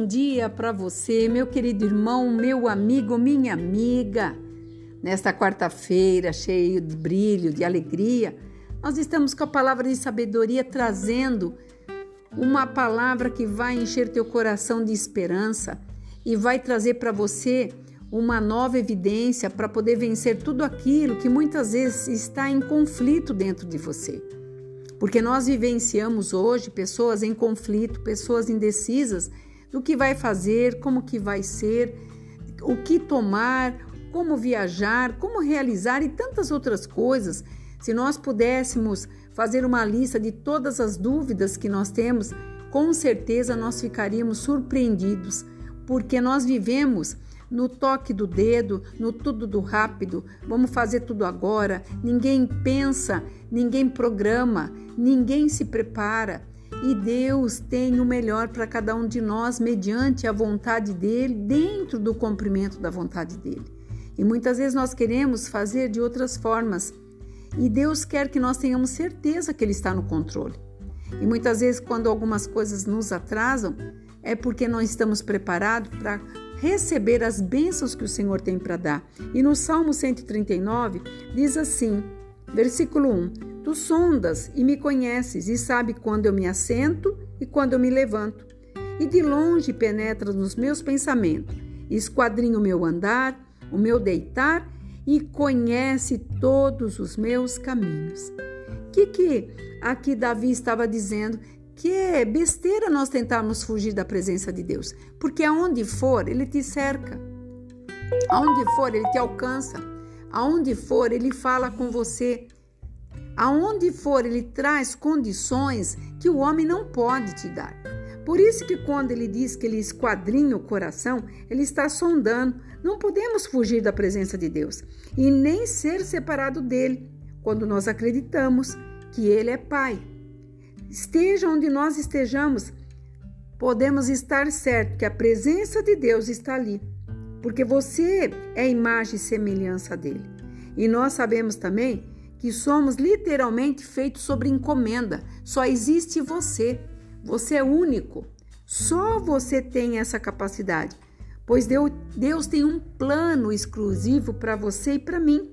bom dia para você, meu querido irmão, meu amigo, minha amiga. Nesta quarta-feira, cheio de brilho, de alegria, nós estamos com a palavra de sabedoria trazendo uma palavra que vai encher teu coração de esperança e vai trazer para você uma nova evidência para poder vencer tudo aquilo que muitas vezes está em conflito dentro de você. Porque nós vivenciamos hoje pessoas em conflito, pessoas indecisas do que vai fazer, como que vai ser, o que tomar, como viajar, como realizar e tantas outras coisas. Se nós pudéssemos fazer uma lista de todas as dúvidas que nós temos, com certeza nós ficaríamos surpreendidos, porque nós vivemos no toque do dedo, no tudo do rápido, vamos fazer tudo agora. Ninguém pensa, ninguém programa, ninguém se prepara. E Deus tem o melhor para cada um de nós mediante a vontade dele, dentro do cumprimento da vontade dele. E muitas vezes nós queremos fazer de outras formas. E Deus quer que nós tenhamos certeza que ele está no controle. E muitas vezes quando algumas coisas nos atrasam, é porque não estamos preparados para receber as bênçãos que o Senhor tem para dar. E no Salmo 139 diz assim: Versículo 1: Tu sondas e me conheces, e sabe quando eu me assento e quando eu me levanto. E de longe penetras nos meus pensamentos, esquadrinha o meu andar, o meu deitar e conhece todos os meus caminhos. O que, que aqui Davi estava dizendo? Que é besteira nós tentarmos fugir da presença de Deus, porque aonde for, Ele te cerca, aonde for, Ele te alcança. Aonde for, ele fala com você. Aonde for, ele traz condições que o homem não pode te dar. Por isso que quando ele diz que ele esquadrinha o coração, ele está sondando. Não podemos fugir da presença de Deus e nem ser separado dele quando nós acreditamos que ele é Pai. Esteja onde nós estejamos, podemos estar certo que a presença de Deus está ali porque você é imagem e semelhança dele. E nós sabemos também que somos literalmente feitos sobre encomenda. Só existe você. Você é único. Só você tem essa capacidade. Pois Deus tem um plano exclusivo para você e para mim.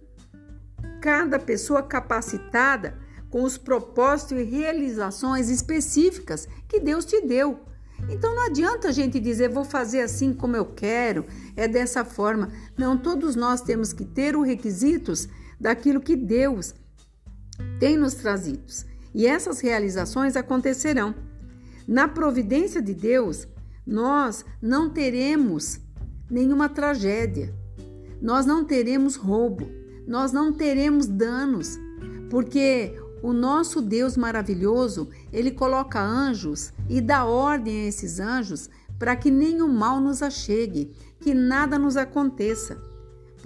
Cada pessoa capacitada com os propósitos e realizações específicas que Deus te deu. Então não adianta a gente dizer vou fazer assim como eu quero, é dessa forma. Não, todos nós temos que ter os requisitos daquilo que Deus tem nos trazido. E essas realizações acontecerão. Na providência de Deus, nós não teremos nenhuma tragédia. Nós não teremos roubo, nós não teremos danos, porque o nosso Deus maravilhoso, ele coloca anjos e dá ordem a esses anjos para que nenhum mal nos achegue, que nada nos aconteça.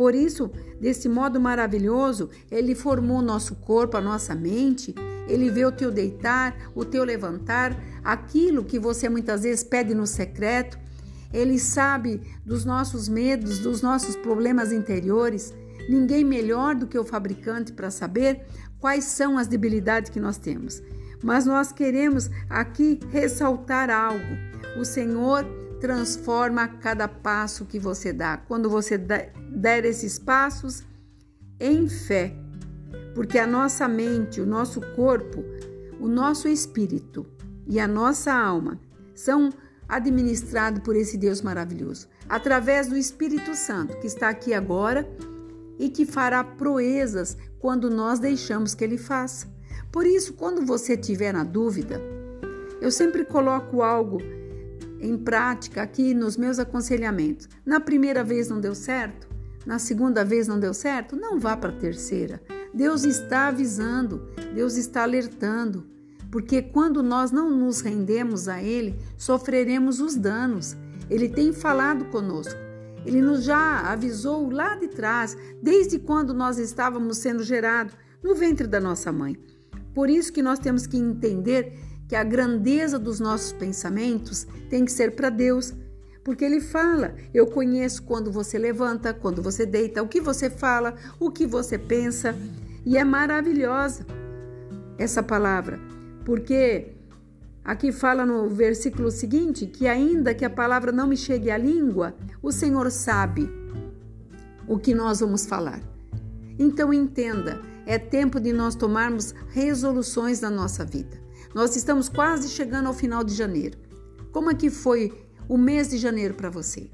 Por isso, desse modo maravilhoso, ele formou o nosso corpo, a nossa mente, ele vê o teu deitar, o teu levantar, aquilo que você muitas vezes pede no secreto. Ele sabe dos nossos medos, dos nossos problemas interiores. Ninguém melhor do que o fabricante para saber quais são as debilidades que nós temos. Mas nós queremos aqui ressaltar algo. O Senhor transforma cada passo que você dá. Quando você der esses passos em fé, porque a nossa mente, o nosso corpo, o nosso espírito e a nossa alma são administrados por esse Deus maravilhoso, através do Espírito Santo que está aqui agora e que fará proezas quando nós deixamos que ele faça. Por isso, quando você tiver na dúvida, eu sempre coloco algo em prática aqui nos meus aconselhamentos. Na primeira vez não deu certo? Na segunda vez não deu certo? Não vá para a terceira. Deus está avisando, Deus está alertando, porque quando nós não nos rendemos a Ele, sofreremos os danos. Ele tem falado conosco. Ele nos já avisou lá de trás, desde quando nós estávamos sendo gerados no ventre da nossa mãe. Por isso que nós temos que entender que a grandeza dos nossos pensamentos tem que ser para Deus, porque ele fala: "Eu conheço quando você levanta, quando você deita, o que você fala, o que você pensa". E é maravilhosa essa palavra, porque Aqui fala no versículo seguinte que, ainda que a palavra não me chegue à língua, o Senhor sabe o que nós vamos falar. Então entenda, é tempo de nós tomarmos resoluções na nossa vida. Nós estamos quase chegando ao final de janeiro. Como é que foi o mês de janeiro para você?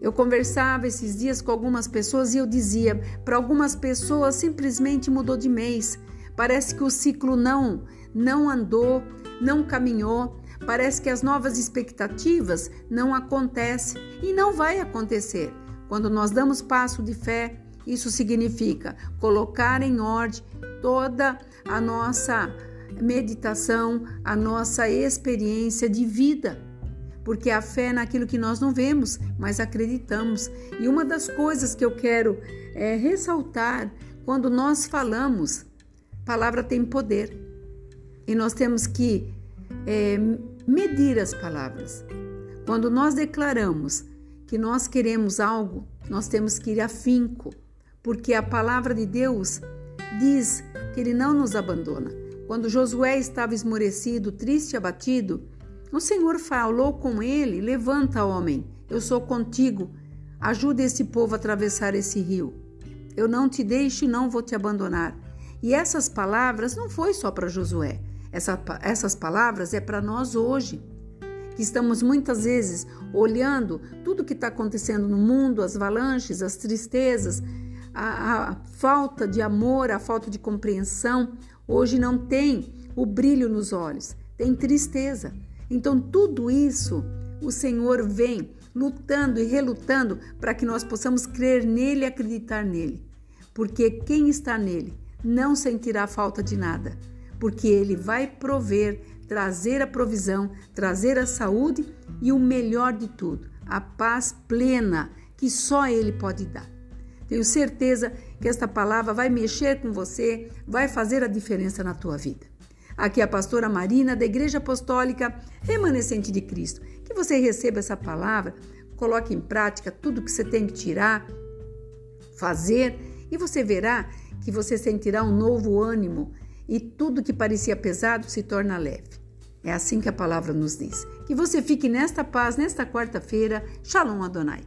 Eu conversava esses dias com algumas pessoas e eu dizia, para algumas pessoas simplesmente mudou de mês. Parece que o ciclo não não andou, não caminhou. Parece que as novas expectativas não acontecem e não vai acontecer. Quando nós damos passo de fé, isso significa colocar em ordem toda a nossa meditação, a nossa experiência de vida. Porque a fé é naquilo que nós não vemos, mas acreditamos. E uma das coisas que eu quero é, ressaltar quando nós falamos, palavra tem poder. E nós temos que é, medir as palavras. Quando nós declaramos que nós queremos algo, nós temos que ir afinco, porque a palavra de Deus diz que Ele não nos abandona. Quando Josué estava esmorecido, triste e abatido, o Senhor falou com ele: Levanta, homem, eu sou contigo. Ajuda esse povo a atravessar esse rio. Eu não te deixo e não vou te abandonar. E essas palavras não foi só para Josué. Essa, essas palavras é para nós hoje, que estamos muitas vezes olhando tudo que está acontecendo no mundo, as avalanches, as tristezas, a, a falta de amor, a falta de compreensão, Hoje não tem o brilho nos olhos, tem tristeza. Então, tudo isso o Senhor vem lutando e relutando para que nós possamos crer nele e acreditar nele. Porque quem está nele não sentirá falta de nada, porque ele vai prover, trazer a provisão, trazer a saúde e o melhor de tudo, a paz plena que só ele pode dar. Tenho certeza que esta palavra vai mexer com você, vai fazer a diferença na tua vida. Aqui é a pastora Marina, da Igreja Apostólica Remanescente de Cristo. Que você receba essa palavra, coloque em prática tudo que você tem que tirar, fazer, e você verá que você sentirá um novo ânimo e tudo que parecia pesado se torna leve. É assim que a palavra nos diz. Que você fique nesta paz, nesta quarta-feira. Shalom Adonai.